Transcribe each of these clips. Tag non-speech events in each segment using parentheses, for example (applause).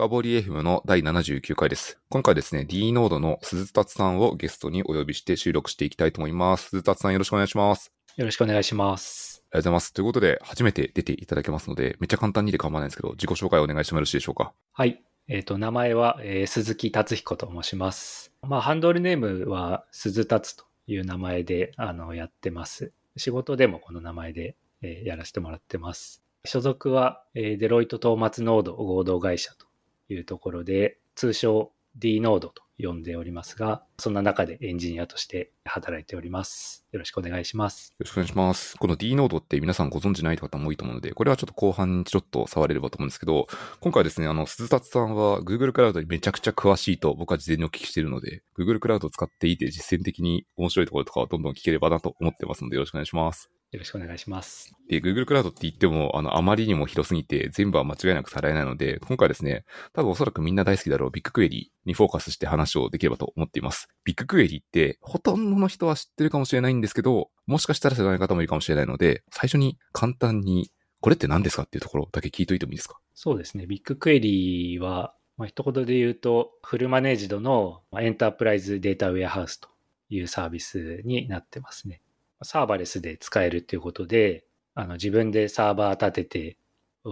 深掘り FM の第79回です。今回ですね、D ノードの鈴達さんをゲストにお呼びして収録していきたいと思います。鈴達さんよろしくお願いします。よろしくお願いします。ありがとうございます。ということで、初めて出ていただけますので、めっちゃ簡単にで構わないんですけど、自己紹介お願いしてもよろしいでしょうか？はい。えっ、と、名前は、えー鈴木達彦と申します。まあ、ハンドルネームは鈴達という名前で、あの、やってます。仕事でもこの名前で、えーやらせてもらってます。所属は、えーデロイトトーマツノード合同会社というところで、通称 D ノードと呼んでおりますが、そんな中でエンジニアとして働いております。よろしくお願いします。よろしくお願いします。この D ノードって皆さんご存知ない方も多いと思うので、これはちょっと後半にちょっと触れればと思うんですけど、今回ですね、あの、鈴達さんは Google クラウドにめちゃくちゃ詳しいと僕は事前にお聞きしているので、Google クラウドを使っていて実践的に面白いところとかをどんどん聞ければなと思ってますので、よろしくお願いします。よろしくお願いします。で、Google クラウドって言っても、あの、あまりにも広すぎて全部は間違いなくさらえないので、今回はですね、多分おそらくみんな大好きだろうビッグクエリにフォーカスして話をできればと思っています。ビッグクエリって、ほとんどの人は知ってるかもしれないんですけど、もしかしたら知らない方もいるかもしれないので、最初に簡単に、これって何ですかっていうところだけ聞いといてもいいですか？そうですね。ビッグクエリは、まあ、一言で言うと、フルマネージドのまあエンタープライズデータウェアハウスというサービスになってますね。サーバレスで使えるっていうことで、あの自分でサーバー立てて、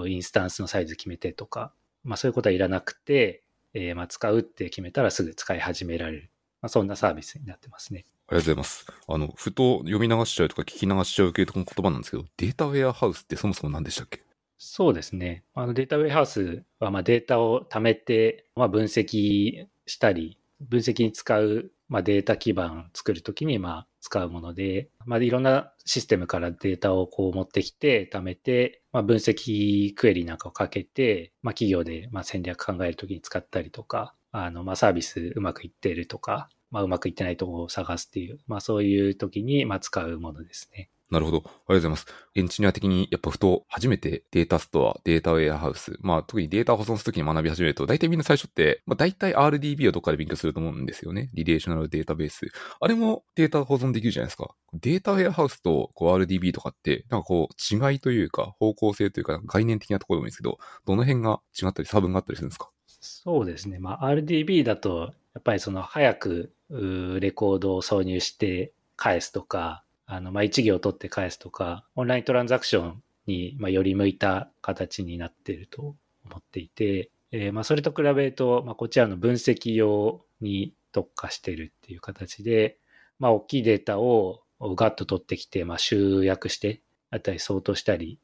インスタンスのサイズ決めてとか、まあそういうことはいらなくて、えーまあ使うって決めたらすぐ使い始められる。まあそんなサービスになってますね。ありがとうございます。あの、ふと読み流しちゃうとか聞き流しちゃう系の言葉なんですけど、データウェアハウスってそもそも何でしたっけ？そうですね。あのデータウェアハウスはまあデータを貯めて、まあ、分析したり、分析に使う、まあ、データ基盤を作るときにまあ使うもので、まあ、いろんなシステムからデータをこう持ってきて貯めて、まあ、分析クエリなんかをかけて、まあ、企業でまあ戦略考えるときに使ったりとか、あのまあサービスうまくいっているとか、まあ、うまくいってないところを探すっていう、まあ、そういうときにまあ使うものですね。なるほど。ありがとうございます。エンジニア的にやっぱふと初めてデータストア、データウェアハウス、まあ特にデータ保存するときに学び始めると、大体みんな最初って、まあ大体 RDB をどっかで勉強すると思うんですよね。リレーショナルデータベース。あれもデータ保存できるじゃないですか。データウェアハウスとこう RDB とかって、なんかこう違いというか方向性というか概念的なところでもいいんですけど、どの辺が違ったり差分があったりするんですか？そうですね。まあ、RDB だと、やっぱりその早くレコードを挿入して返すとか、あの、まあ、一行取って返すとか、オンライントランザクションに、まあ、より向いた形になっていると思っていて、えーまあ、それと比べると、まあ、こちらの分析用に特化しているっていう形で、まあ、大きいデータをガッと取ってきて、まあ、集約して、あったり、相当したり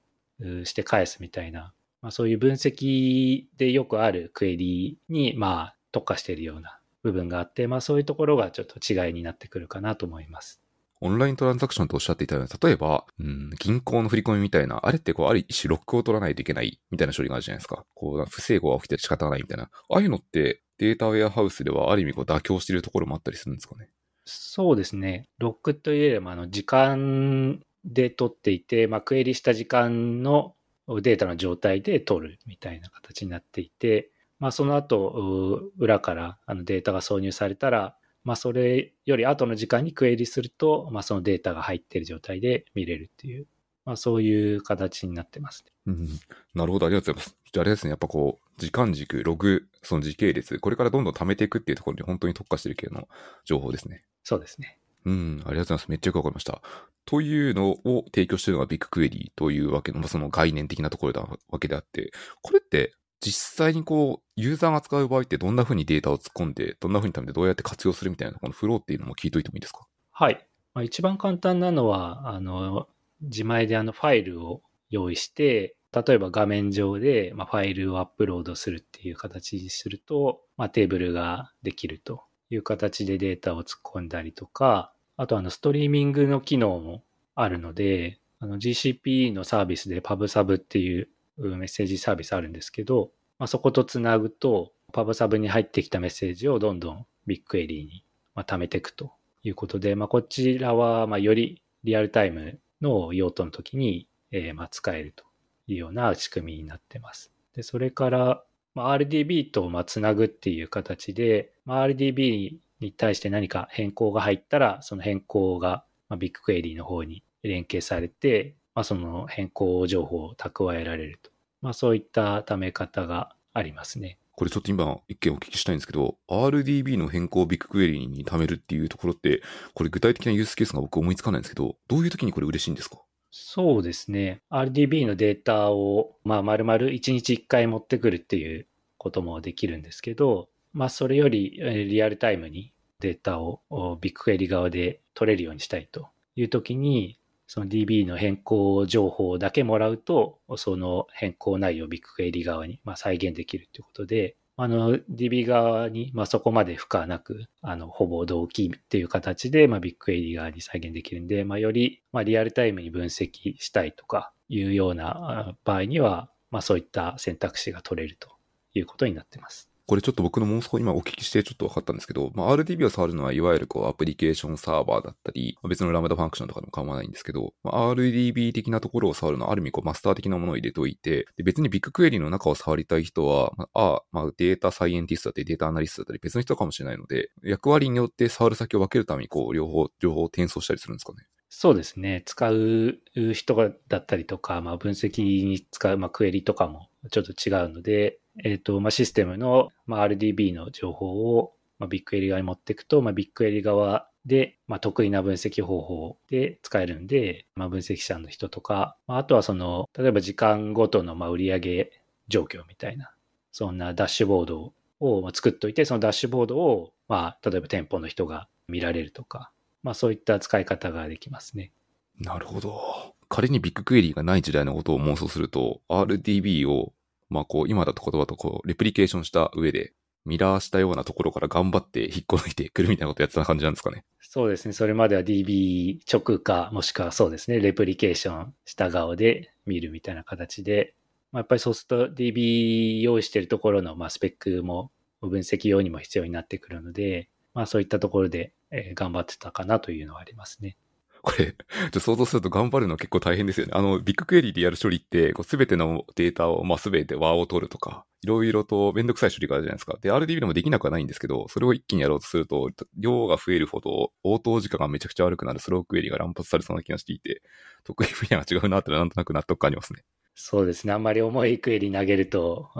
して返すみたいな、まあ、そういう分析でよくあるクエリに、まあ、特化しているような部分があって、まあ、そういうところがちょっと違いになってくるかなと思います。オンライントランザクションとおっしゃっていたように、例えば、うん、銀行の振り込みみたいな、あれってこう、ある一種ロックを取らないといけないみたいな処理があるじゃないですか。こう、不正誤が起きて仕方がないみたいな。ああいうのって、データウェアハウスではある意味こう妥協しているところもあったりするんですかね？そうですね。ロックといえば、あの、時間で取っていて、まあ、クエリした時間のデータの状態で取るみたいな形になっていて、まあ、その後、う裏からあのデータが挿入されたら、まあ、それより後の時間にクエリすると、まあ、そのデータが入っている状態で見れるっていう、まあ、そういう形になってますね。うん。なるほど、ありがとうございます。じゃああれですね、やっぱこう、時間軸、ログ、その時系列、これからどんどん貯めていくっていうところに本当に特化してる系の情報ですね。そうですね。うん、ありがとうございます。めっちゃよくわかりました。というのを提供しているのがビッグクエリーというわけの、まあその概念的なところだわけであって、これって実際にこう、ユーザーが使う場合ってどんな風にデータを突っ込んで、どんな風に貯めてどうやって活用するみたいな、このフローっていうのも聞いといてもいいですか？はい。まあ、一番簡単なのは、あの、自前であのファイルを用意して、例えば画面上で、ファイルをアップロードするっていう形にすると、まあ、テーブルができるという形でデータを突っ込んだりとか、あとあのストリーミングの機能もあるので、の GCP のサービスで PubSub っていうメッセージサービスあるんですけど、まあ、そことつなぐと、PubSub に入ってきたメッセージをどんどんビッグエリーにまあ貯めていくということで、まあ、こちらはまあよりリアルタイムの用途の時に、えーまあ使えるというような仕組みになってます。で、それから、ま、RDB とまあつなぐっていう形で、まあ、RDB に対して何か変更が入ったら、その変更がまあビッグクエリーの方に連携されて、まあ、その変更情報を蓄えられると。まあ、そういった貯め方がありますね。これちょっと今一件お聞きしたいんですけど、RDB の変更をビッグクエリに貯めるっていうところって、これ具体的なユースケースが僕思いつかないんですけど、どういう時にこれ嬉しいんですか？そうですね。RDB のデータを、まあ、丸々1日1回持ってくるっていうこともできるんですけど、まあ、それよりリアルタイムにデータをビッグクエリ側で取れるようにしたいという時に、その DB の変更情報だけもらうと、その変更内容をビッグクエリ側に、まあ、再現できるということで、あの DB 側に、まあ、そこまで負荷なく、あのほぼ同期っていう形で、まあ、ビッグクエリ側に再現できるんで、まあ、より、まあ、リアルタイムに分析したいとかいうような場合には、まあ、そういった選択肢が取れるということになってます。これちょっと僕の妄想今お聞きしてちょっと分かったんですけど、まあ、RDB を触るのはいわゆるこうアプリケーションサーバーだったり、別のラムダファンクションとかでも構わないんですけど、まあ、RDB 的なところを触るのはある意味こうマスター的なものを入れておいて、で別にビッグクエリの中を触りたい人は、まあ、あまあ、データサイエンティストだったりデータアナリストだったり別の人かもしれないので、役割によって触る先を分けるためにこう両方、情報を転送したりするんですかね。そうですね。使う人だったりとか、まあ、分析に使う、まあ、クエリとかもちょっと違うので、えっ、ー、と、まあ、システムの、まあ、RDB の情報を、まあ、ビッグエリ側に持っていくと、まあ、ビッグエリ側で、まあ、得意な分析方法で使えるんで、まあ、分析者の人とか、まあ、あとはその、例えば時間ごとの、まあ、売上状況みたいな、そんなダッシュボードを作っといて、そのダッシュボードを、まあ、例えば店舗の人が見られるとか、まあ、そういった使い方ができますね。なるほど。仮にビッグクエリーがない時代のことを妄想すると、RDB をまあこう、今だと言葉とこう、レプリケーションした上で、ミラーしたようなところから頑張って引っこ抜いてくるみたいなことやってた感じなんですかね？そうですね。それまでは DB 直か、もしくはそうですね、レプリケーションした側で見るみたいな形で、まあ、やっぱりそうすると DB 用意してるところの、まあ、スペックも分析用にも必要になってくるので、まあそういったところで、え頑張ってたかなというのはありますね。これ、ちょ想像すると頑張るの結構大変ですよね。あの、ビッグクエリでやる処理って、すべてのデータを、まあ、すべて和を取るとか、いろいろとめんどくさい処理があるじゃないですか。で、RDB でもできなくはないんですけど、それを一気にやろうとすると、量が増えるほど、応答時間がめちゃくちゃ悪くなるスロークエリが乱発されそうな気がしていて、得意分野が違うなってなんとなく納得感ありますね。そうですね。あんまり重いクエリ投げると、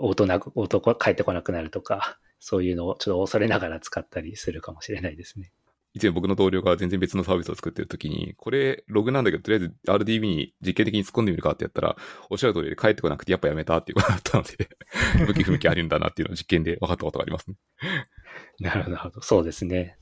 音なく、音返ってこなくなるとか、そういうのをちょっと恐れながら使ったりするかもしれないですね。以前僕の同僚が全然別のサービスを作ってる時に、これログなんだけど、とりあえず RDB に実験的に突っ込んでみるかってやったら、おっしゃる通りで帰ってこなくてやっぱやめたっていうことだったので (laughs) 向き不向きあるんだなっていうのを実験で分かったことがありますね。なるほど。そうですね。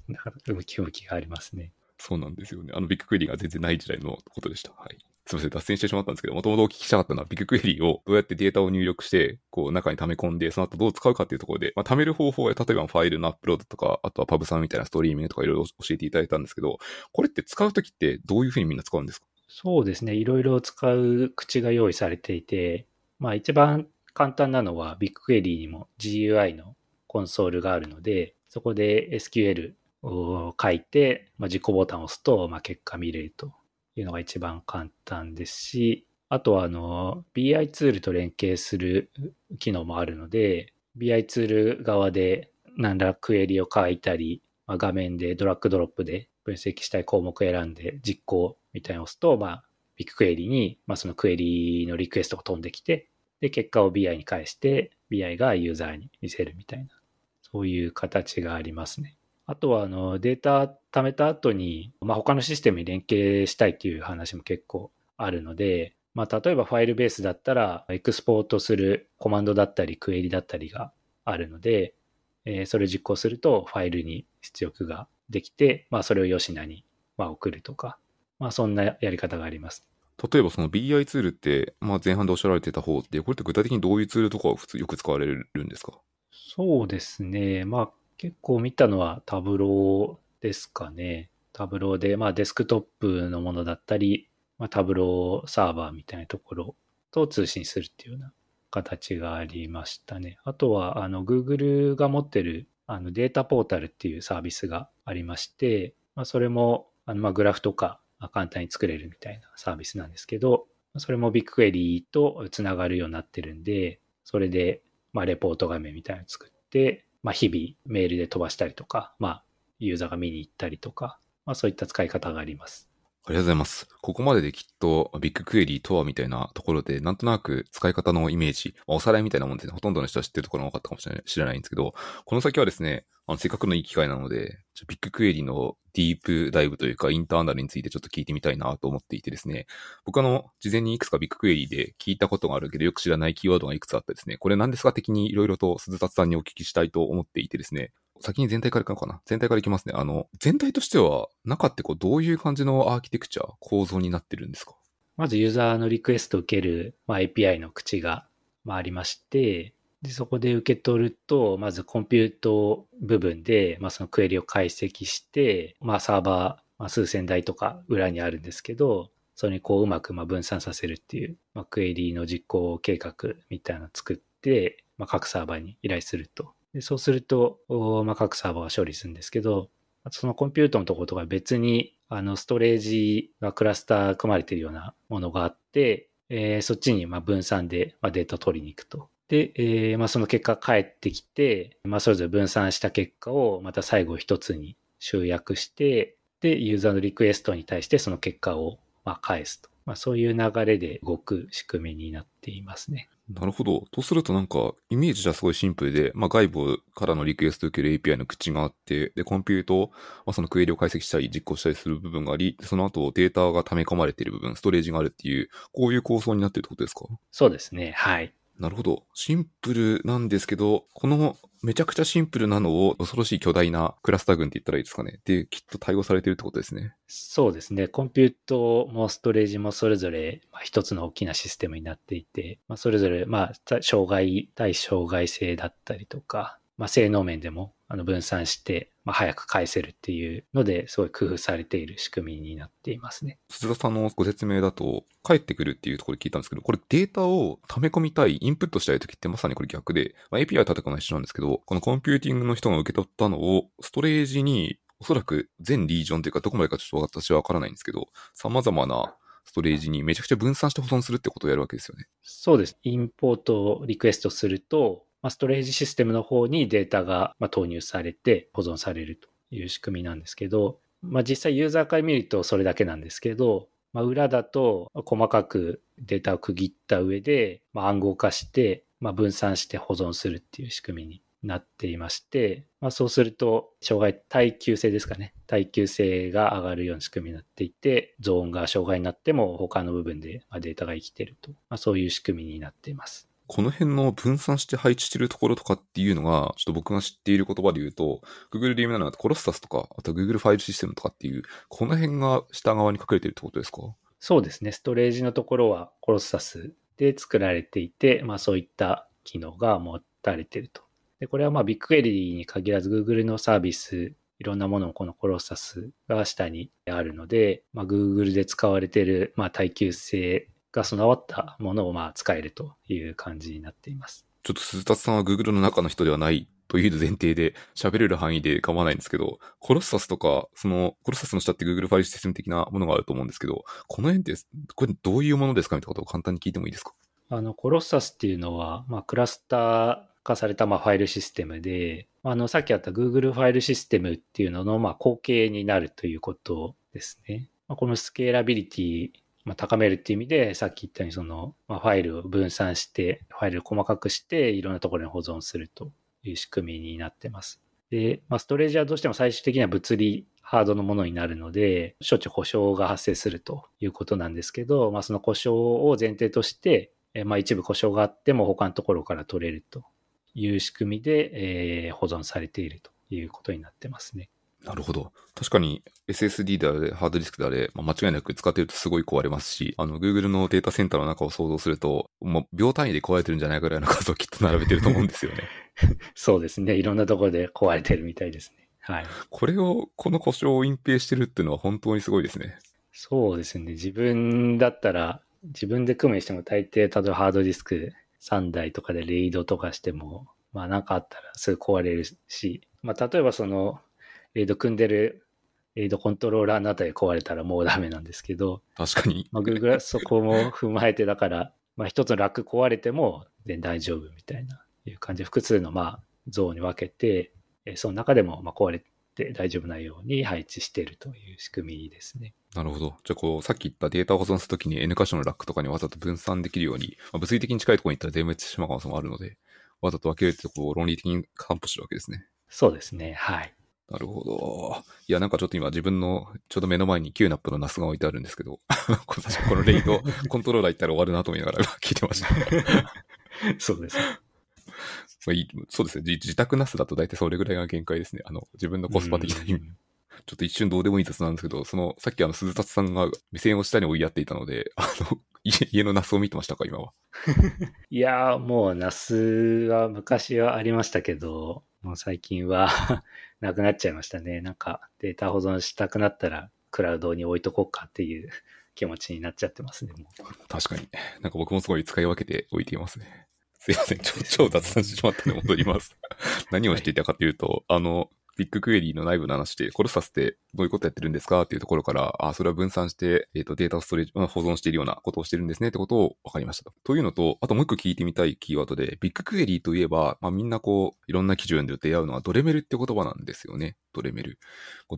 向き不向きがありますね。そうなんですよね。あのビッグクエリが全然ない時代のことでした。はい。すみません、脱線してしまったんですけど、もともとお聞きしたかったのは、ビッグクエリーをどうやってデータを入力して、こう、中に溜め込んで、その後どう使うかっていうところで、まあ、溜める方法や、例えばファイルのアップロードとか、あとはパブさんみたいなストリーミングとかいろいろ教えていただいたんですけど、これって使うときってどういうふうにみんな使うんですか？そうですね。いろいろ使う口が用意されていて、まあ一番簡単なのは、ビッグクエリーにも GUI のコンソールがあるので、そこで SQL を書いて、まあ、実行ボタンを押すと、まあ、結果見れるというのが一番簡単ですし、あとはあの BI ツールと連携する機能もあるので、BI ツール側で何らクエリを書いたり、まあ、画面でドラッグドロップで分析したい項目を選んで実行みたいなのを押すと、まあ、ビッグクエリに、まあ、そのクエリのリクエストが飛んできて、で、結果を BI に返して、BI がユーザーに見せるみたいな、そういう形がありますね。あとはあのデータ貯めた後に、まあ、他のシステムに連携したいっていう話も結構あるので、まあ、例えばファイルベースだったら、エクスポートするコマンドだったり、クエリだったりがあるので、えー、それを実行するとファイルに出力ができて、まあ、それを吉名にまあ送るとか、まあ、そんなやり方があります。例えばその BI ツールって、まあ、前半でおっしゃられてた方って、これって具体的にどういうツールとかを普通よく使われるんですか？そうですね。まあ、結構見たのはタブローですかね。タブローで、まあデスクトップのものだったり、まあ、タブローサーバーみたいなところと通信するっていうような形がありましたね。あとは、あの、Google が持ってるあのデータポータルっていうサービスがありまして、まあ、それも、あの、まあ、グラフとか簡単に作れるみたいなサービスなんですけど、それもビッグクエリーとつながるようになってるんで、それで、まあ、レポート画面みたいなのを作って、まあ、日々メールで飛ばしたりとか、まあ、ユーザーが見に行ったりとか、まあ、そういった使い方があります。ありがとうございます。ここまでできっとビッグクエリーとはみたいなところで、なんとなく使い方のイメージ、まあおさらいみたいなもんで、ね、ほとんどの人は知ってるところが多かったかもしれない知らないんですけど、この先はですね、あの、せっかくのいい機会なので、ビッグクエリーのディープダイブというか、インターナルについてちょっと聞いてみたいなと思っていてですね、僕あの、事前にいくつかビッグクエリーで聞いたことがあるけど、よく知らないキーワードがいくつあってですね、これ何ですか的にいろいろと鈴達さんにお聞きしたいと思っていてですね、先に全体からいくのかな？全体からいきますね。あの、全体としては、中ってこう、どういう感じのアーキテクチャ、構造になってるんですか？まずユーザーのリクエストを受ける、まあ、API の口が、まあ、ありまして、で、そこで受け取ると、まずコンピュート部分で、まあ、そのクエリを解析して、まあ、サーバー、まあ、数千台とか裏にあるんですけど、それにこううまくまあ分散させるっていう、まあ、クエリの実行計画みたいなのを作って、まあ、各サーバーに依頼すると。でそうすると、まあ、各サーバーが処理するんですけど、そのコンピュータのところとか別に、あの、ストレージがクラスター組まれているようなものがあって、えー、そっちにま分散でまデータを取りに行くと。で、えー、まあその結果返ってきて、まあそれぞれ分散した結果をまた最後一つに集約して、で、ユーザーのリクエストに対してその結果をま返すと。まあそういう流れで動く仕組みになっていますね。なるほど。とするとなんか、イメージじゃすごいシンプルで、まあ外部からのリクエスト受ける API の口があって、で、コンピュート、まあそのクエリを解析したり実行したりする部分があり、その後データが溜め込まれている部分、ストレージがあるっていう、こういう構想になっているってことですか？そうですね。はい。なるほど。シンプルなんですけど、このめちゃくちゃシンプルなのを恐ろしい巨大なクラスター群って言ったらいいですかね。で、きっと対応されてるってことですね。そうですね。コンピュートもストレージもそれぞれ一つの大きなシステムになっていて、まあ、それぞれ、まあ、障害、対障害性だったりとか、まあ、性能面でもあの分散して、まあ、早く返せるっていうのですごい工夫されている仕組みになっていますね。鈴田さんのご説明だと、返ってくるっていうところで聞いたんですけど、これデータを溜め込みたい、インプットしたいときってまさにこれ逆で、まあ、API は叩くのは一緒なんですけど、このコンピューティングの人が受け取ったのを、ストレージにおそらく全リージョンというかどこまでかちょっと私はわからないんですけど、様々なストレージにめちゃくちゃ分散して保存するってことをやるわけですよね。そうです。インポートをリクエストすると、まあ、ストレージシステムの方にデータがま投入されて保存されるという仕組みなんですけど、まあ、実際ユーザーから見るとそれだけなんですけど、まあ、裏だと細かくデータを区切った上で、ま暗号化して、まあ、分散して保存するっていう仕組みになっていまして、まあ、そうすると、障害、耐久性ですかね。耐久性が上がるような仕組みになっていて、ゾーンが障害になっても他の部分でデータが生きていると、まあ、そういう仕組みになっています。この辺の分散して配置してるところとかっていうのが、ちょっと僕が知っている言葉で言うと、Google で有名なのコロッサスとか、あと Google ファイルシステムとかっていう、この辺が下側に隠れてるってことですか？そうですね。ストレージのところはコロッサスで作られていて、まあそういった機能が持たれてると。で、これはまあビッグエリーに限らず Google のサービス、いろんなものをこのコロッサスが下にあるので、まあ、Google で使われている、まあ、耐久性が備わったものをまあ使えるという感じになっています。ちょっと鈴達さんは Google の中の人ではないという前提で喋れる範囲で構わないんですけど、コロッサスとか、その、コロッサスの下って Google ファイルシステム的なものがあると思うんですけど、この辺って、これどういうものですかみたいなことを簡単に聞いてもいいですか？あの、コロッサスっていうのは、まあ、クラスター化されたまあファイルシステムで、あの、さっきあった Google ファイルシステムっていうののまあ後継になるということですね。まあ、このスケーラビリティまあ、高めるっていう意味で、さっき言ったようにその、まあ、ファイルを分散して、ファイルを細かくして、いろんなところに保存するという仕組みになってます。で、まあ、ストレージはどうしても最終的には物理ハードのものになるので、しょっちゅう故障が発生するということなんですけど、まあ、その故障を前提として、まあ、一部故障があっても他のところから取れるという仕組みで、えー、保存されているということになってますね。なるほど。確かに SSD であれ、ハードディスクであれ、まあ、間違いなく使ってるとすごい壊れますし、あの、Google のデータセンターの中を想像すると、もう秒単位で壊れてるんじゃないぐらいの数をきっと並べてると思うんですよね。(laughs) そうですね。いろんなところで壊れてるみたいですね。はい。これを、この故障を隠蔽してるっていうのは本当にすごいですね。そうですね。自分だったら、自分で組むにしても大抵、例えばハードディスク3台とかでレイドとかしても、まあなんかあったらすぐ壊れるし、まあ例えばその、レイド組んでるレイドコントローラーのあたり壊れたらもうダメなんですけど、確かに。まあ、Google はそこも踏まえて、だから、まあ一つのラック壊れても全然大丈夫みたいないう感じで、複数のまあ像に分けて、その中でもまあ壊れって大丈夫なように配置してるという仕組みですね。なるほど。じゃあ、こう、さっき言ったデータを保存するときに N 箇所のラックとかにわざと分散できるように、まあ、物理的に近いところに行ったら全滅してしまう可能性もあるので、わざと分けるってとこを論理的に担保してるわけですね。そうですね。はい。なるほど。いや、なんかちょっと今自分のちょうど目の前に QNAP の NAS が置いてあるんですけど、(laughs) このレイド (laughs) コントローラー行ったら終わるなと思いながら (laughs) 聞いてました。そうです。そういいそうですね。自自宅 NAS だと大体それぐらいが限界ですね。あの、自分のコスパ的な意味。うんちょっと一瞬どうでもいい雑なんですけど、その、さっきあの、鈴達さんが目線を下に追いやっていたので、あの、家家の NAS を見てましたか、今は。いやー、もう、ナスは昔はありましたけど、もう最近はなくなっちゃいましたね。なんかデータ保存したくなったら、クラウドに置いとこうかっていう (laughs) 気持ちになっちゃってますね。確かに。なんか僕もすごい使い分けておいていますね。すいません。ちょ (laughs) 超雑談してしまったので戻ります。(laughs) 何をしていたかというと、あの、ビッグクエリーの内部の話で、コルサスってどういうことやってるんですかっていうところから、あ、それは分散して、えっ、と、データをストレージ、保存しているようなことをしてるんですねってことを分かりましたと。というのと、あともう一個聞いてみたいキーワードで、ビッグクエリーといえば、まあみんなこう、いろんな基準で出会うのはドレメルって言葉なんですよね。ドレメル。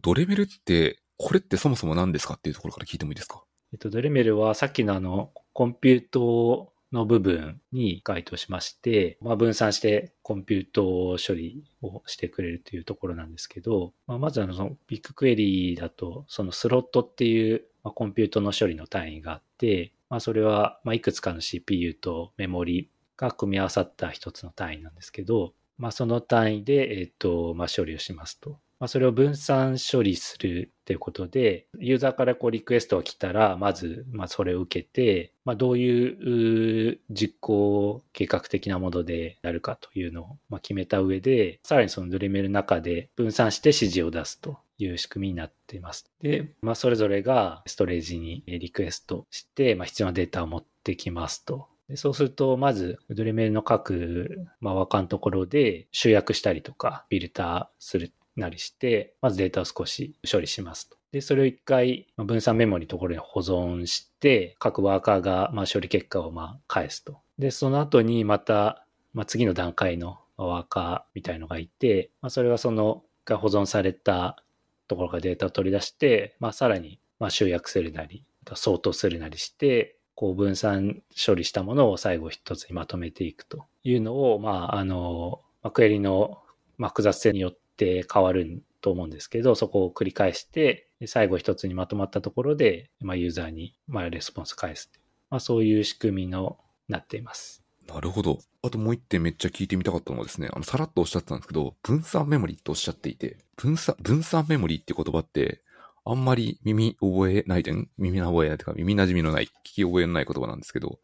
ドレメルって、これってそもそも何ですかっていうところから聞いてもいいですか？えっと、ドレメルはさっきのあの、コンピュートの部分に該当しまして、まあ、分散してコンピュート処理をしてくれるというところなんですけど、まあ、まずあの、そのビッグクエリーだと、そのスロットっていう、ま、コンピュートの処理の単位があって、まあ、それは、ま、いくつかの CPU とメモリが組み合わさった一つの単位なんですけど、まあ、その単位で、えっと、まあ、処理をしますと。まあ、それを分散処理するっていうことで、ユーザーからこうリクエストが来たら、まず、まあ、それを受けて、まあ、どういう実行計画的なものでやるかというのをまあ決めた上で、さらにそのドレメルの中で分散して指示を出すという仕組みになっています。で、まあ、それぞれがストレージにリクエストして、まあ、必要なデータを持ってきますと。でそうすると、まず、ドレメルの各、まあ、輪間のところで集約したりとか、フィルターするなりして、まずデータを少し処理しますと。で、それを一回、分散メモリのところに保存して、各ワーカーが、まあ、処理結果を、まあ、返すと。で、その後にまた、まあ、次の段階のワーカーみたいのがいて、まあ、それはその、が保存されたところからデータを取り出して、まあ、さらに、まあ、集約するなり、相当するなりして、こう分散処理したものを最後一つにまとめていくというのを、まあ、あの、まあ、クエリのま複雑性によってて変わると思うんですけど、そこを繰り返して、で最後一つにまとまったところで、まあ、ユーザーにまあレスポンス返すまあ、そういう仕組みのなっています。なるほど。あともう一点めっちゃ聞いてみたかったのはですね、あの、さらっとおっしゃってたんですけど、分散メモリっておっしゃっていて、分散、分散メモリって言葉って、あんまり耳覚えないでん耳覚えないというか、耳馴染みのない、聞き覚えのない言葉なんですけど、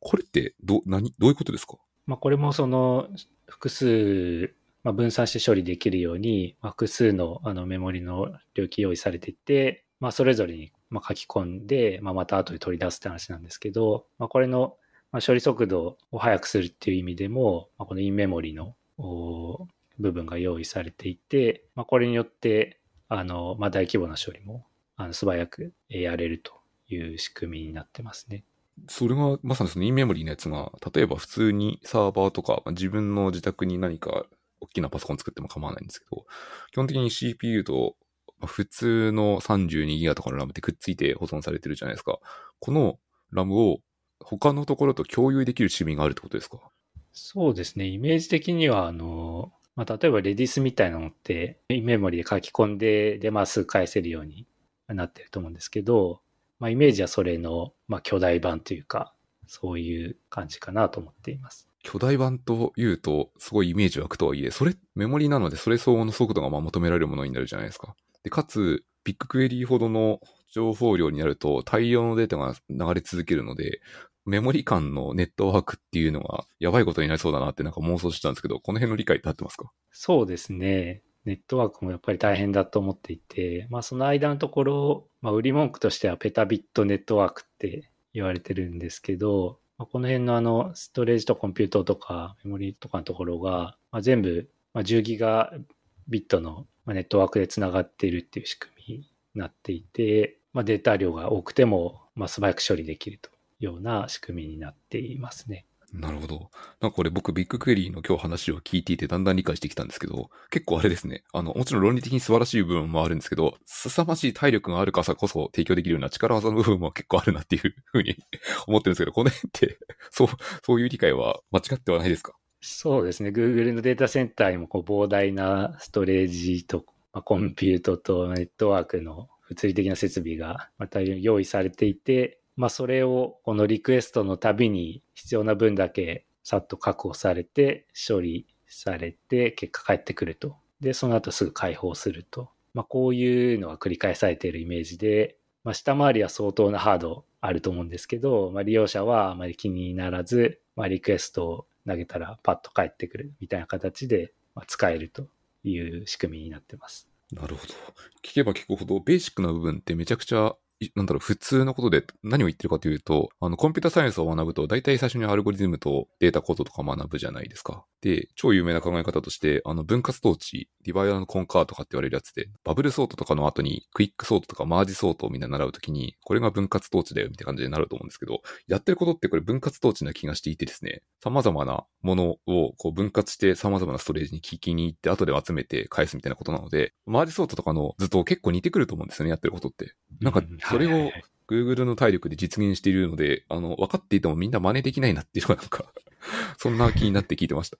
これって、ど、何、どういうことですか？まあ、これもその複数、まあ、分散して処理できるように、まあ、複数のあのメモリの領域用意されていて、まあ、それぞれにま書き込んで、まあ、また後で取り出すって話なんですけど、まあ、これのま処理速度を速くするっていう意味でも、まあ、このインメモリの部分が用意されていて、まあ、これによってあの、まあ、大規模な処理もあの素早くやれるという仕組みになってますね。それが、まさにそのインメモリのやつが、例えば普通にサーバーとか、自分の自宅に何か大きなパソコン作っても構わないんですけど、基本的に CPU と、普通の32ギガとかのラムってくっついて保存されてるじゃないですか。このラムを他のところと共有できる仕組みがあるってことですか？そうですね。イメージ的には、あの、まあ、例えばレディスみたいなのって、イメモリで書き込んで、で、まあ、すぐ返せるようになってると思うんですけど、まあ、イメージはそれの、まあ、巨大版というか、そういう感じかなと思っています。巨大版というと、すごいイメージ湧くとはいえ、それ、メモリなので、それ相応の速度がまあ求められるものになるじゃないですか。で、かつ、ビッグクエリーほどの情報量になると、大量のデータが流れ続けるので、メモリ間のネットワークっていうのがやばいことになりそうだなってなんか妄想してたんですけど、この辺の理解って合ってますか？そうですね。ネットワークもやっぱり大変だと思っていて、まあ、その間のところ、まあ、売り文句としてはペタビットネットワークって言われてるんですけど、ま、この辺のあの、ストレージとコンピュートとかメモリとかのところが、ま、全部、ま、10ギガビットのネットワークでつながっているっていう仕組みになっていて、ま、データ量が多くても、まあ、素早く処理できるというような仕組みになっていますね。なるほど。なんかこれ僕ビッグクエリーの今日話を聞いていてだんだん理解してきたんですけど、結構あれですね。あの、もちろん論理的に素晴らしい部分もあるんですけど、凄まじい体力があるからこそ提供できるような力技の部分も結構あるなっていうふうに (laughs) 思ってるんですけど、この辺って、そう、そういう理解は間違ってはないですか？そうですね。Google のデータセンターにもこう膨大なストレージと、まあ、コンピュートとネットワークの物理的な設備がまた用意されていて、まあ、それをこのリクエストのたびに必要な分だけさっと確保されて処理されて結果返ってくると。で、その後すぐ解放すると。まあ、こういうのが繰り返されているイメージで、まあ、下回りは相当なハードあると思うんですけど、まあ、利用者はあまり気にならず、まあ、リクエストを投げたらパッと返ってくるみたいな形で使えるという仕組みになってます。なるほど。聞けば聞くほど、ベーシックな部分ってめちゃくちゃなんだろう、普通のことで何を言ってるかというと、あの、コンピュータサイエンスを学ぶと、大体最初にアルゴリズムとデータ構造とか学ぶじゃないですか。で、超有名な考え方として、あの、分割統治、 divide and conquer とかって言われるやつで、バブルソートとかの後に、クイックソートとかマージソートをみんな習うときに、これが分割統治だよ、みたいな感じになると思うんですけど、やってることってこれ分割統治な気がしていてですね、様々なものをこう分割して様々なストレージに聞きに行って、後で集めて返すみたいなことなので、マージソートとかの図と結構似てくると思うんですよね、やってることって。なんか、それを、Google の体力で実現しているので、あの、分かっていてもみんな真似できないなっていうのがなんか (laughs) そんな気になって聞いてました。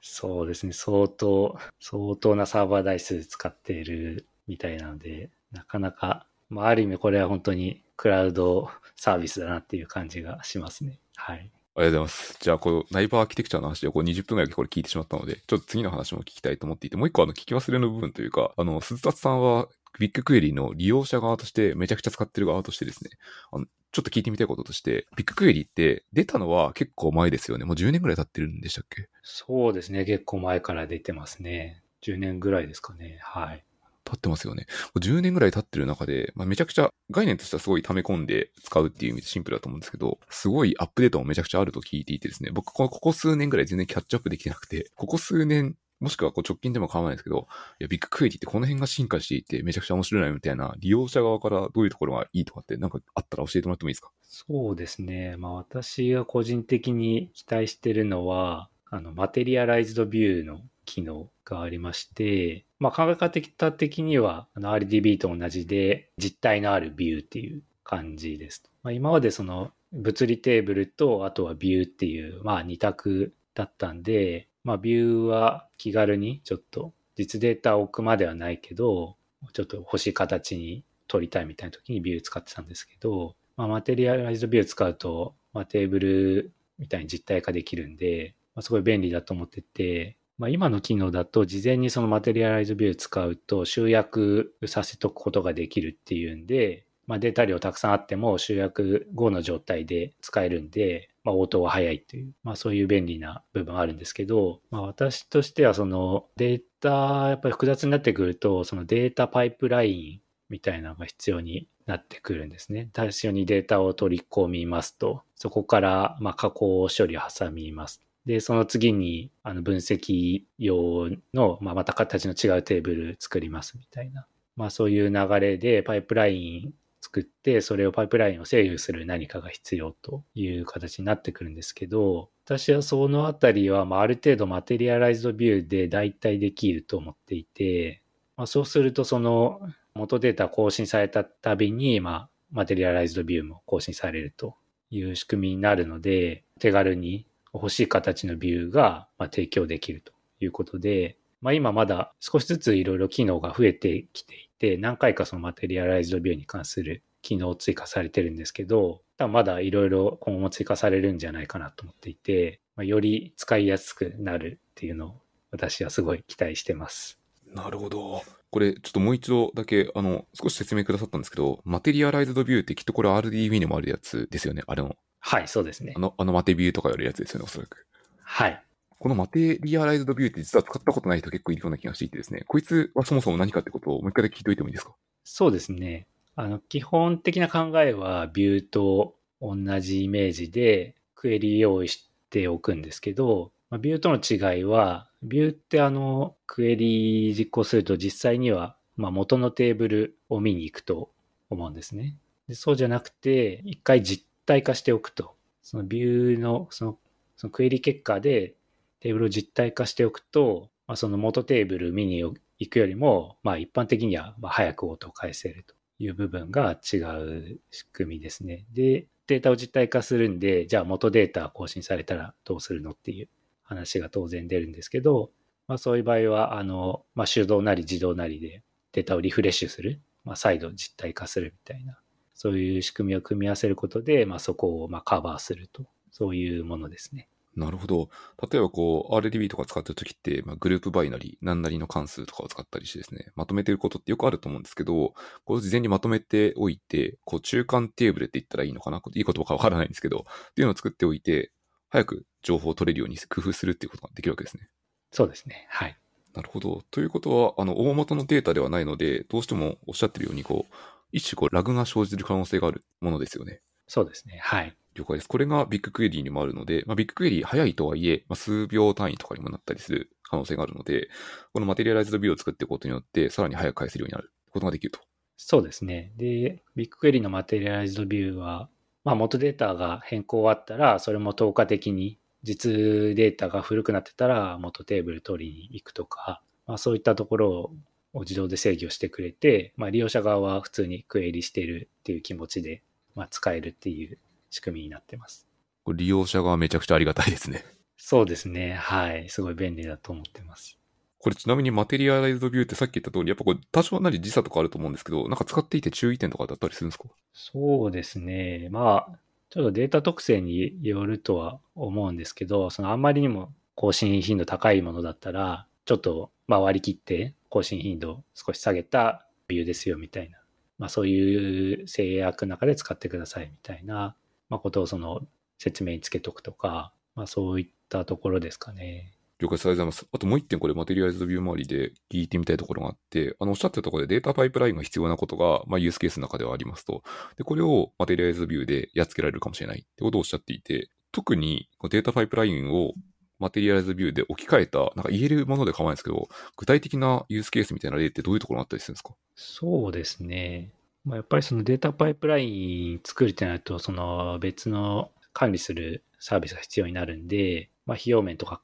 そうですね。相当、相当なサーバー台数使っているみたいなので、なかなか、まあ、ある意味これは本当にクラウドサービスだなっていう感じがしますね。はい。ありがとうございます。じゃあ、この内部アーキテクチャの話でこう20分くらいこれ聞いてしまったので、ちょっと次の話も聞きたいと思っていて、もう一個あの聞き忘れの部分というか、あの、鈴達さんはビッグクエリの利用者側として、めちゃくちゃ使ってる側としてですね、あの、ちょっと聞いてみたいこととして、ビッグクエリって出たのは結構前ですよね。もう10年ぐらい経ってるんでしたっけ？そうですね。結構前から出てますね。10年ぐらいですかね。はい。経ってますよね。10年ぐらい経ってる中で、まあ、めちゃくちゃ概念としてはすごい溜め込んで使うっていう意味でシンプルだと思うんですけど、すごいアップデートもめちゃくちゃあると聞いていてですね、僕ここ数年ぐらい全然キャッチアップできてなくて、ここ数年もしくはこう直近でも構わないですけど、いや、ビッグクエリってこの辺が進化していてめちゃくちゃ面白いなみたいな、利用者側からどういうところがいいとかってなんかあったら教えてもらってもいいですか？そうですね。まあ私が個人的に期待してるのは、あの、マテリアライズドビューの機能がありまして、まあ考え方的には、あの RDB と同じで実体のあるビューっていう感じです。まあ、今までその物理テーブルとあとはビューっていう、まあ二択だったんで、まあ、ビューは気軽にちょっと実データを置くまではないけど、ちょっと欲しい形に取りたいみたいな時にビュー使ってたんですけど、まあ、マテリアライズドビュー使うと、まあ、テーブルみたいに実体化できるんで、まあ、すごい便利だと思ってて、まあ、今の機能だと事前にそのマテリアライズビュー使うと集約させとくことができるっていうんで、まあ、データ量たくさんあっても集約後の状態で使えるんで、まあ、応答が早いっていう、まあ、そういう便利な部分あるんですけど、まあ、私としてはそのデータやっぱり複雑になってくるとそのデータパイプラインみたいなのが必要になってくるんですね。最初にデータを取り込みますと、そこからま加工処理を挟みます。で、その次にあの分析用の、まあ、また形の違うテーブル作りますみたいな。まあそういう流れでパイプライン作って、それをパイプラインを制御する何かが必要という形になってくるんですけど、私はそのあたりは、まあ、ある程度マテリアライズドビューで代替できると思っていて、まあ、そうするとその元データ更新されたたびに、まあ、マテリアライズドビューも更新されるという仕組みになるので、手軽に欲しい形のビューが提供できるということで、まあ、今まだ少しずついろいろ機能が増えてきていて、何回かそのマテリアライズドビューに関する機能を追加されてるんですけど、多分まだいろいろ今後も追加されるんじゃないかなと思っていて、まあ、より使いやすくなるっていうのを私はすごい期待してます。なるほど。これ、ちょっともう一度だけ、あの、少し説明くださったんですけど、マテリアライズドビューってきっとこれ RDB にもあるやつですよね、あれの。はい、そうですね。あの、あのマテビューとかやるやつですよね、おそらく。はい。このマテリアライズドビューって実は使ったことない人結構いるような気がしていてですね、こいつはそもそも何かってことをもう一回だけ聞いておいてもいいですか？そうですね。あの、基本的な考えはビューと同じイメージでクエリ用意しておくんですけど、まあ、ビューとの違いは、ビューってあの、クエリ実行すると実際には、まあ、元のテーブルを見に行くと思うんですね。でそうじゃなくて、一回実体化しておくと。そのビューの、その、そのクエリ結果でテーブルを実体化しておくと、まあ、その元テーブル見に行くよりも、まあ一般的には早く音を返せるという部分が違う仕組みですね。で、データを実体化するんで、じゃあ元データ更新されたらどうするのっていう話が当然出るんですけど、まあそういう場合は、あの、まあ手動なり自動なりでデータをリフレッシュする、まあ再度実体化するみたいな、そういう仕組みを組み合わせることで、まあそこをまあカバーすると、そういうものですね。なるほど。例えばこう、RDB とか使ってるときって、まあ、グループバイナリー、何なりの関数とかを使ったりしてですね、まとめてることってよくあると思うんですけど、こう事前にまとめておいて、こう中間テーブルって言ったらいいのかな？いい言葉かわからないんですけど、っていうのを作っておいて、早く情報を取れるように工夫するっていうことができるわけですね。そうですね。はい。なるほど。ということは、あの、大元のデータではないので、どうしてもおっしゃってるように、こう、一種こう、ラグが生じる可能性があるものですよね。そうですね。はい。了解です。これがビッグクエリーにもあるので、まあ、ビッグクエリー早いとはいえ、まあ、数秒単位とかにもなったりする可能性があるので、このマテリアライズドビューを作っていくことによって、さらに早く返せるようになることができると。そうですね。で、ビッグクエリーのマテリアライズドビューは、まあ、元データが変更あったら、それも透過的に実データが古くなってたら元テーブル取りに行くとか、まあ、そういったところを自動で制御してくれて、まあ、利用者側は普通にクエリしてるっていう気持ちで、まあ、使えるっていう仕組みになってます。利用者側めちゃくちゃありがたいですね。そうですね。はい。すごい便利だと思ってます。これちなみにマテリアライズドビューってさっき言った通り、やっぱこれ多少なり時差とかあると思うんですけど、なんか使っていて注意点とかだったりするんですか？そうですね。まあ、ちょっとデータ特性によるとは思うんですけど、そのあんまりにも更新頻度高いものだったら、ちょっとまあ割り切って更新頻度を少し下げたビューですよみたいな、まあそういう制約の中で使ってくださいみたいな、まあことをその説明につけとくとか、まあそういったところですかね。了解です。ありがとうございます。あともう一点これマテリアライズドビュー周りで聞いてみたいところがあって、あの、おっしゃってたところでデータパイプラインが必要なことが、まあ、ユースケースの中ではありますと。で、これをマテリアライズドビューでやっつけられるかもしれないってことをおっしゃっていて、特にデータパイプラインをマテリアライズビューで置き換えた、なんか言えるもので構わないですけど、具体的なユースケースみたいな例ってどういうところがあったりするんですか？そうですね。まあ、やっぱりそのデータパイプライン作るってなると、その別の管理するサービスが必要になるんで、まあ、費用面とか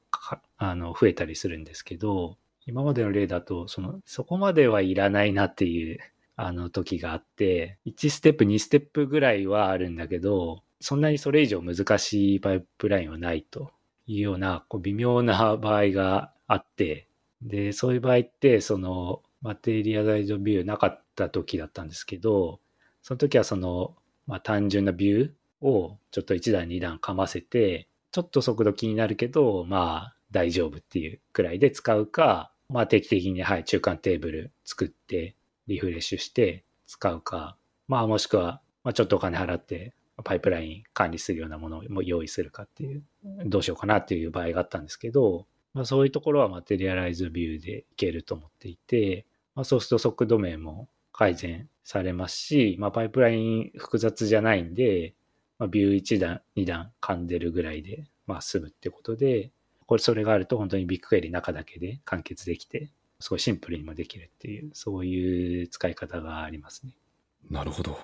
あの増えたりするんですけど、今までの例だと、その、そこまではいらないなっていう、あの時があって、1ステップ、2ステップぐらいはあるんだけど、そんなにそれ以上難しいパイプラインはないというような、こう微妙な場合があって、で、そういう場合って、その、マテリアライズビューなかったた時だったんですけど、その時はその、まあ、単純なビューをちょっと1段2段かませて、ちょっと速度気になるけど、まあ大丈夫っていうくらいで使うか、まあ定期的にはい中間テーブル作ってリフレッシュして使うか、まあもしくは、まあ、ちょっとお金払ってパイプライン管理するようなものを用意するかっていう、どうしようかなっていう場合があったんですけど、まあそういうところはマテリアライズビューでいけると思っていて、まあそうすると速度面も改善されますし、まあパイプライン複雑じゃないんで、まあ、ビュー1段、2段噛んでるぐらいで、まあ、済むってことで、これ、それがあると本当にビッグクエリ中だけで完結できて、すごいシンプルにもできるっていう、そういう使い方がありますね。なるほど。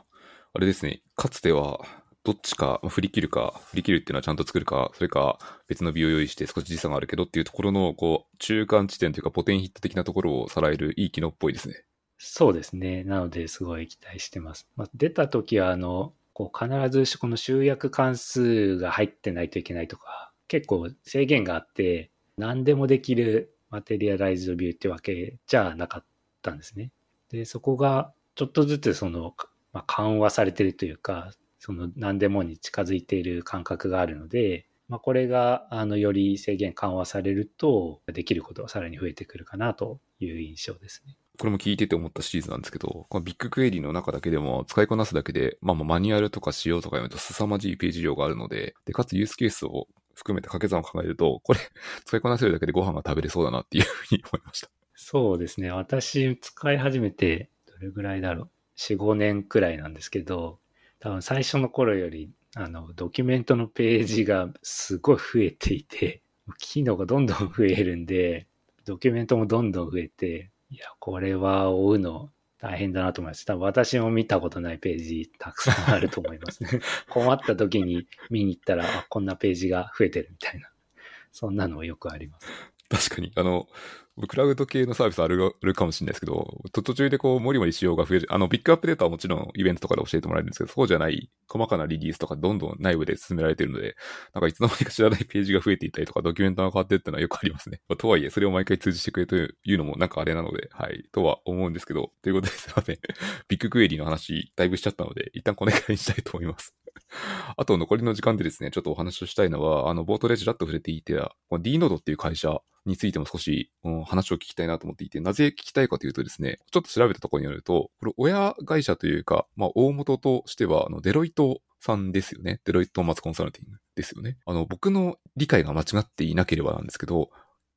あれですね、かつては、どっちか、振り切るか、振り切るっていうのはちゃんと作るか、それか別のビューを用意して少し時差があるけどっていうところの、こう、中間地点というか、ポテンヒット的なところをさらえるいい機能っぽいですね。そうですね。なので、すごい期待してます。まあ、出た時は、あの、こう必ずこの集約関数が入ってないといけないとか、結構制限があって、何でもできるマテリアライズドビューってわけじゃなかったんですね。で、そこがちょっとずつその、まあ、緩和されてるというか、その何でもに近づいている感覚があるので、まあ、これがあのより制限緩和されると、できることがさらに増えてくるかなという印象ですね。これも聞いてて思ったシリーズなんですけど、このビッグクエリの中だけでも使いこなすだけで、まあマニュアルとか仕様とか読むと凄まじいページ量があるので、で、かつユースケースを含めて掛け算を考えると、これ (laughs) 使いこなせるだけでご飯が食べれそうだなっていうふうに思いました。そうですね。私使い始めて、どれぐらいだろう。4、5年くらいなんですけど、多分最初の頃より、あの、ドキュメントのページがすごい増えていて、機能がどんどん増えるんで、ドキュメントもどんどん増えて、いや、これは追うの大変だなと思います。多分私も見たことないページたくさんあると思いますね。(laughs) 困った時に見に行ったら、あ、こんなページが増えてるみたいな。そんなのよくあります。確かに。あの、クラウド系のサービスあるかもしれないですけど、途中でこう、もりもり仕様が増える。あの、ビッグアップデータはもちろんイベントとかで教えてもらえるんですけど、そうじゃない細かなリリースとかどんどん内部で進められてるので、なんかいつの間にか知らないページが増えていたりとか、ドキュメントが変わってるっていうのはよくありますね。まあ、とはいえ、それを毎回通知してくれというのもなんかあれなので、はい、とは思うんですけど、ということですいません。ビッグクエリーの話、だいぶしちゃったので、一旦このぐらいにしたいと思います。(laughs) あと残りの時間でですね、ちょっとお話をしたいのは、あの、冒頭でちらっと触れていて、D ノードっていう会社についても少し、うん、話を聞きたいなと思っていて、なぜ聞きたいかというとですね、ちょっと調べたところによると、これ親会社というか、まあ、大元としては、あの、デロイトさんですよね。デロイトマツコンサルティングですよね。あの、僕の理解が間違っていなければなんですけど、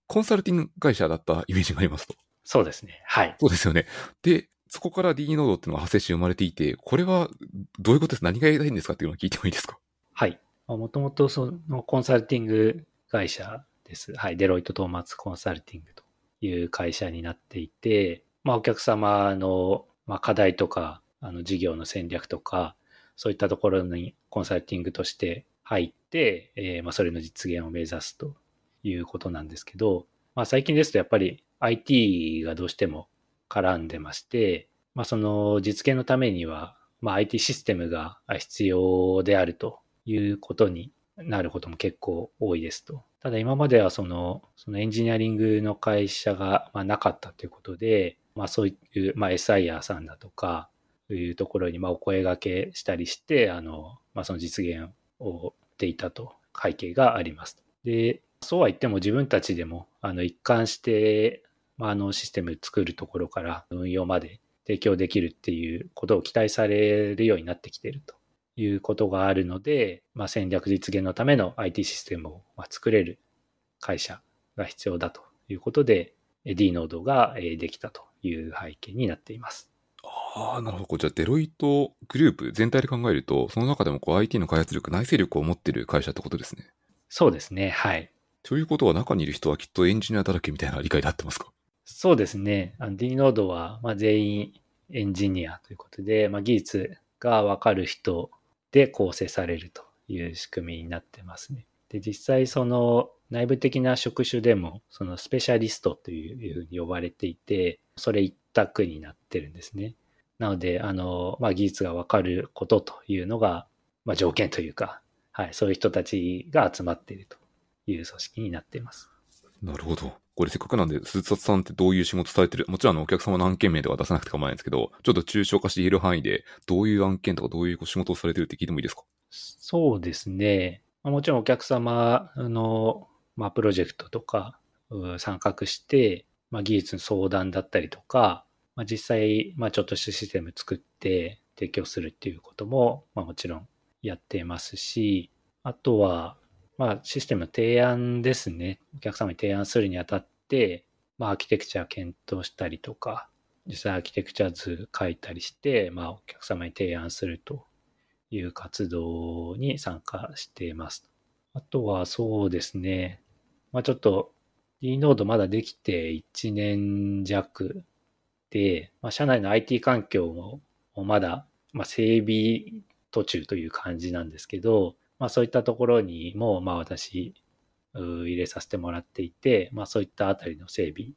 コンサルティング会社だったイメージがありますと。そうですね。はい。そうですよね。で、そこから D ノードっていうのが発生し生まれていて、これはどういうことです何がやりたいんですかっていうのを聞いてもいいですか？はい。もともとそのコンサルティング会社です。はい。デロイト・トーマツコンサルティングという会社になっていて、まあお客様の、まあ、課題とか、あの事業の戦略とか、そういったところにコンサルティングとして入って、えー、まあそれの実現を目指すということなんですけど、まあ最近ですとやっぱり IT がどうしても絡んでまして、まあその実現のためには、まあ IT システムが必要であるということになることも結構多いですと。ただ今まではその、そのエンジニアリングの会社が、まあ、なかったということで、まあそういう、まあ SIR さんだとか、いうところにまあお声掛けしたりして、あの、まあその実現をしていたと背景があります。で、そうは言っても自分たちでも、あの一貫して、まああのシステム作るところから運用まで提供できるっていうことを期待されるようになってきていると。いうことがあるので、まあ、戦略実現のための IT システムを作れる会社が必要だということで、D ノードができたという背景になっています。ああ、なるほど。じゃあ、デロイトグループ全体で考えると、その中でもこう IT の開発力、内製力を持っている会社ってことですね。そうですね。はい。ということは、中にいる人はきっとエンジニアだらけみたいな理解で合ってますか？そうですね。D ノードは、まあ、全員エンジニアということで、まあ、技術がわかる人で構成されるという仕組みになってますね。で、実際その内部的な職種でも、そのスペシャリストというふうに呼ばれていて、それ一択になってるんですね。なので、あの、まあ、技術がわかることというのが、まあ、条件というか、はい、そういう人たちが集まっているという組織になっています。なるほど。これせっかくなんで、鈴達さんってどういう仕事されてる？もちろんあのお客様の案件名では出さなくて構わないんですけど、ちょっと抽象化して言える範囲で、どういう案件とかどういう仕事をされてるって聞いてもいいですか？そうですね。もちろんお客様の、まあ、プロジェクトとか参画して、まあ、技術の相談だったりとか、まあ、実際、まあ、ちょっとしたシステム作って提供するっていうことも、まあ、もちろんやってますし、あとは、まあ、システム提案ですね。お客様に提案するにあたって、まあ、アーキテクチャ検討したりとか、実際アーキテクチャ図書いたりして、まあ、お客様に提案するという活動に参加しています。あとはそうですね。まあ、ちょっと D ノードまだできて1年弱で、まあ、社内の IT 環境もまだ、まあ、整備途中という感じなんですけど、まあそういったところにも、まあ私、入れさせてもらっていて、まあそういったあたりの整備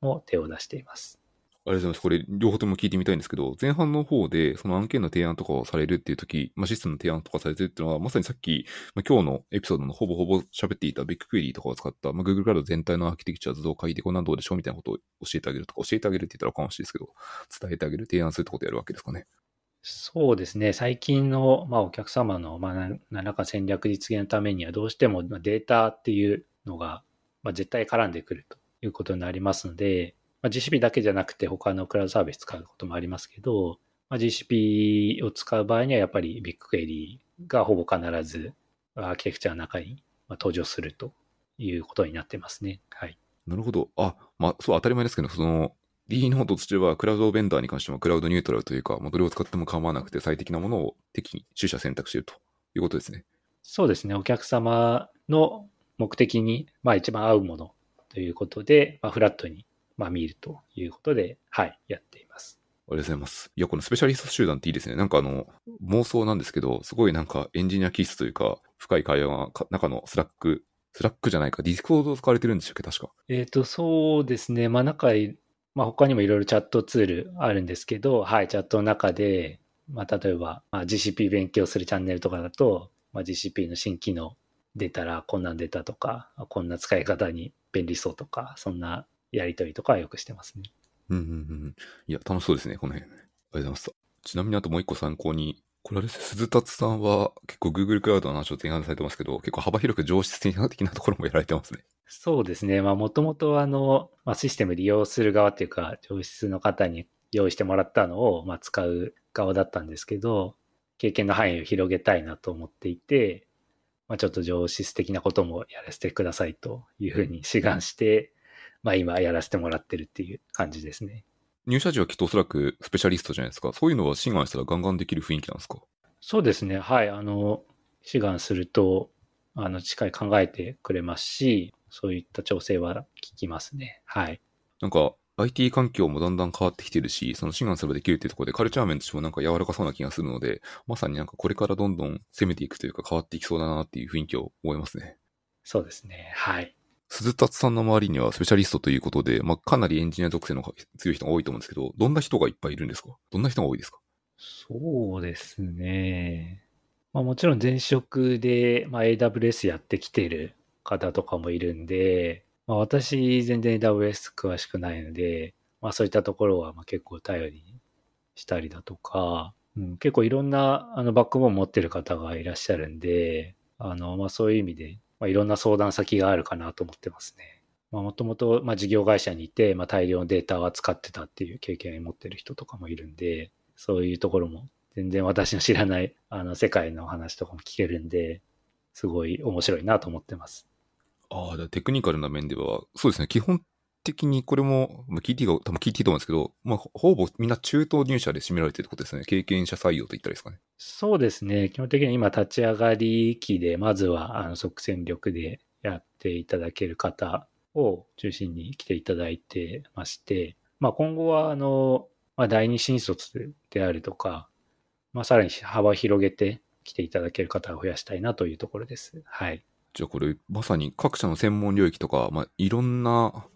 も手を出しています。ありがとうございます。これ、両方とも聞いてみたいんですけど、前半の方で、その案件の提案とかをされるっていう時、まあ、システムの提案とかされてるっていうのは、まさにさっき、まあ、今日のエピソードのほぼほぼ喋っていたビッグクエリーとかを使った、まあ、Google クラウド全体のアーキテクチャ図像解でこんなんどうでしょうみたいなことを教えてあげるとか、教えてあげるって言ったらおかもしいですけど、伝えてあげる、提案するってことをやるわけですかね。そうですね。最近の、まあ、お客様の、まあ、何らか戦略実現のためには、どうしてもデータっていうのが、まあ、絶対絡んでくるということになりますので、まあ、GCP だけじゃなくて、他のクラウドサービス使うこともありますけど、まあ、GCP を使う場合には、やっぱり BigQuery がほぼ必ずアーキテクチャの中に登場するということになってますね。はい。なるほど。あ、まあ、そう当たり前ですけど、その、D ノートとしては、クラウドベンダーに関してもクラウドニュートラルというか、もうどれを使っても構わなくて最適なものを適宜取捨選択しているということですね。そうですね。お客様の目的に、まあ一番合うものということで、まあフラットに、まあ見るということで、はい、やっています。ありがとうございます。いや、このスペシャリスト集団っていいですね。なんかあの、妄想なんですけど、すごいなんかエンジニア気質というか、深い会話がか中の Slack、Slack じゃないか、 Discord を使われてるんでしたっけ、確か。えっ、と、そうですね。まあ、中い、まあ、他にもいろいろチャットツールあるんですけど、はい、チャットの中で、まあ、例えば、まあ、GCP 勉強するチャンネルとかだと、まあ、GCP の新機能出たらこんなん出たとか、こんな使い方に便利そうとか、そんなやりとりとかはよくしてますね。うんうんうん。いや、楽しそうですね、この辺。ありがとうございます。ちなみにあともう一個参考に、これです、鈴達さんは結構 Google クラウドの話を提案されてますけど、結構幅広く上質的なところもやられてますね。そうですね。まあ、もともとあの、まあ、システム利用する側っていうか、上質の方に用意してもらったのを、まあ、使う側だったんですけど、経験の範囲を広げたいなと思っていて、まあ、ちょっと上質的なこともやらせてくださいというふうに志願して、まあ、今やらせてもらってるっていう感じですね。入社時はきっとおそらくスペシャリストじゃないですか。そういうのは志願したらガンガンできる雰囲気なんですか？そうですね。はい。あの、志願すると、あの、しっかり考えてくれますし、そういった調整は効きますね。はい。なんか、IT 環境もだんだん変わってきてるし、その志願すればできるっていうところでカルチャー面としてもなんか柔らかそうな気がするので、まさになんかこれからどんどん攻めていくというか変わっていきそうだなっていう雰囲気を思いますね。そうですね。はい。鈴達さんの周りにはスペシャリストということで、まあ、かなりエンジニア属性の強い人が多いと思うんですけど、どんな人がいっぱいいるんですか？どんな人が多いですか？そうですね。まあもちろん前職で、まあ、AWS やってきてる方とかもいるんで、まあ私全然 AWS 詳しくないので、まあそういったところはまあ結構頼りにしたりだとか、うん、結構いろんなあのバックボーン持ってる方がいらっしゃるんで、あの、まあそういう意味で、まあいろんな相談先があるかなと思ってますね。まあもともと、まあ事業会社にいて、まあ大量のデータを扱ってたっていう経験を持ってる人とかもいるんで、そういうところも全然私の知らないあの世界の話とかも聞けるんで、すごい面白いなと思ってます。ああ、テクニカルな面では、そうですね、基本的にこれも、まあ、KT が、多分 KT と思うんですけど、まあ、ほぼみんな中東入社で占められてるってことですね。経験者採用と言ったらいいですかね。そうですね。基本的に今立ち上がり期で、まずはあの即戦力でやっていただける方を中心に来ていただいてまして、まあ今後はあの、まあ第二新卒であるとか、まあさらに幅を広げて来ていただける方を増やしたいなというところです。はい。じゃあこれ、まさに各社の専門領域とか、まあ、いろんな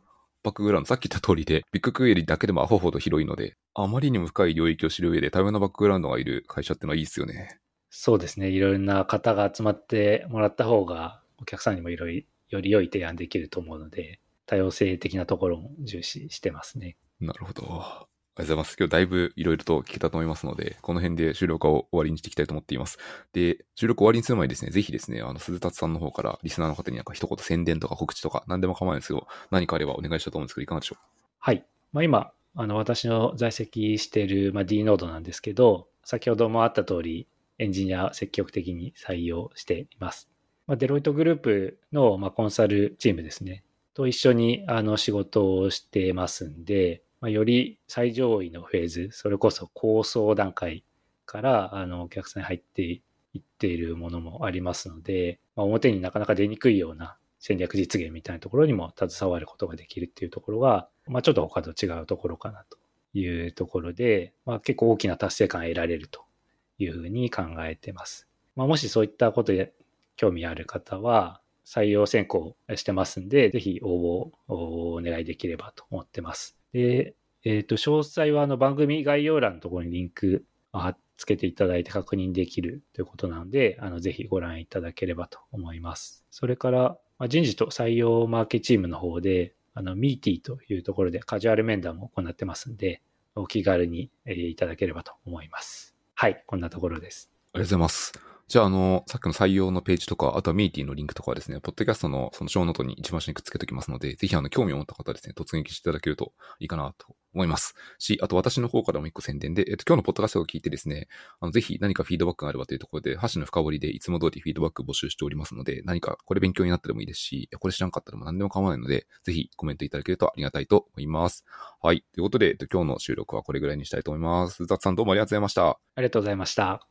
バックグラウンド、さっき言った通りで、ビッグクエリだけでもアホほど広いので、あまりにも深い領域を知る上で多様なバックグラウンドがいる会社ってのはいいですよね。そうですね。いろんな方が集まってもらった方が、お客さんにもいろいろより良い提案できると思うので、多様性的なところも重視してますね。なるほど。ありがとうございます。今日だいぶいろいろと聞けたと思いますので、この辺で収録を終わりにしていきたいと思っています。で、収録終わりにする前にですね、ぜひですね、あの、鈴達さんの方からリスナーの方になんか一言宣伝とか告知とか何でも構わないんですけど、何かあればお願いしたと思うんですけど、いかがでしょう？はい。まあ、今、あの、私の在籍している、まあ、D ノードなんですけど、先ほどもあった通り、エンジニア積極的に採用しています。まあ、デロイトグループの、まあ、コンサルチームですね。と一緒に、あの、仕事をしてますんで、まあ、より最上位のフェーズ、それこそ構想段階から、あの、お客さんに入っていっているものもありますので、まあ、表になかなか出にくいような戦略実現みたいなところにも携わることができるっていうところが、まあ、ちょっと他と違うところかなというところで、まあ、結構大きな達成感を得られるというふうに考えてます。まあ、もしそういったことで興味ある方は、採用選考してますんで、ぜひ応募をお願いできればと思ってます。で、えっ、と、詳細はあの番組概要欄のところにリンクをつけていただいて確認できるということなので、あの、ぜひご覧いただければと思います。それから、まあ、人事と採用マーケチームの方で、あの、ミーティーというところでカジュアル面談も行ってますんで、お気軽にえーいただければと思います。はい、こんなところです。ありがとうございます。じゃあ、あの、さっきの採用のページとか、あとはミーティーのリンクとかはですね、ポッドキャストのそのショーノートに一番下にくっつけておきますので、ぜひあの、興味を持った方ですね、突撃していただけるといいかなと思います。し、あと私の方からも一個宣伝で、えっと、今日のポッドキャストを聞いてですね、あの、ぜひ何かフィードバックがあればというところで、箸の深掘りでいつも通りフィードバック募集しておりますので、何かこれ勉強になったでもいいですし、これ知らんかったでも何でも構わないので、ぜひコメントいただけるとありがたいと思います。はい。ということで、えっと今日の収録はこれぐらいにしたいと思います。雑さんどうもありがとうございました。ありがとうございました。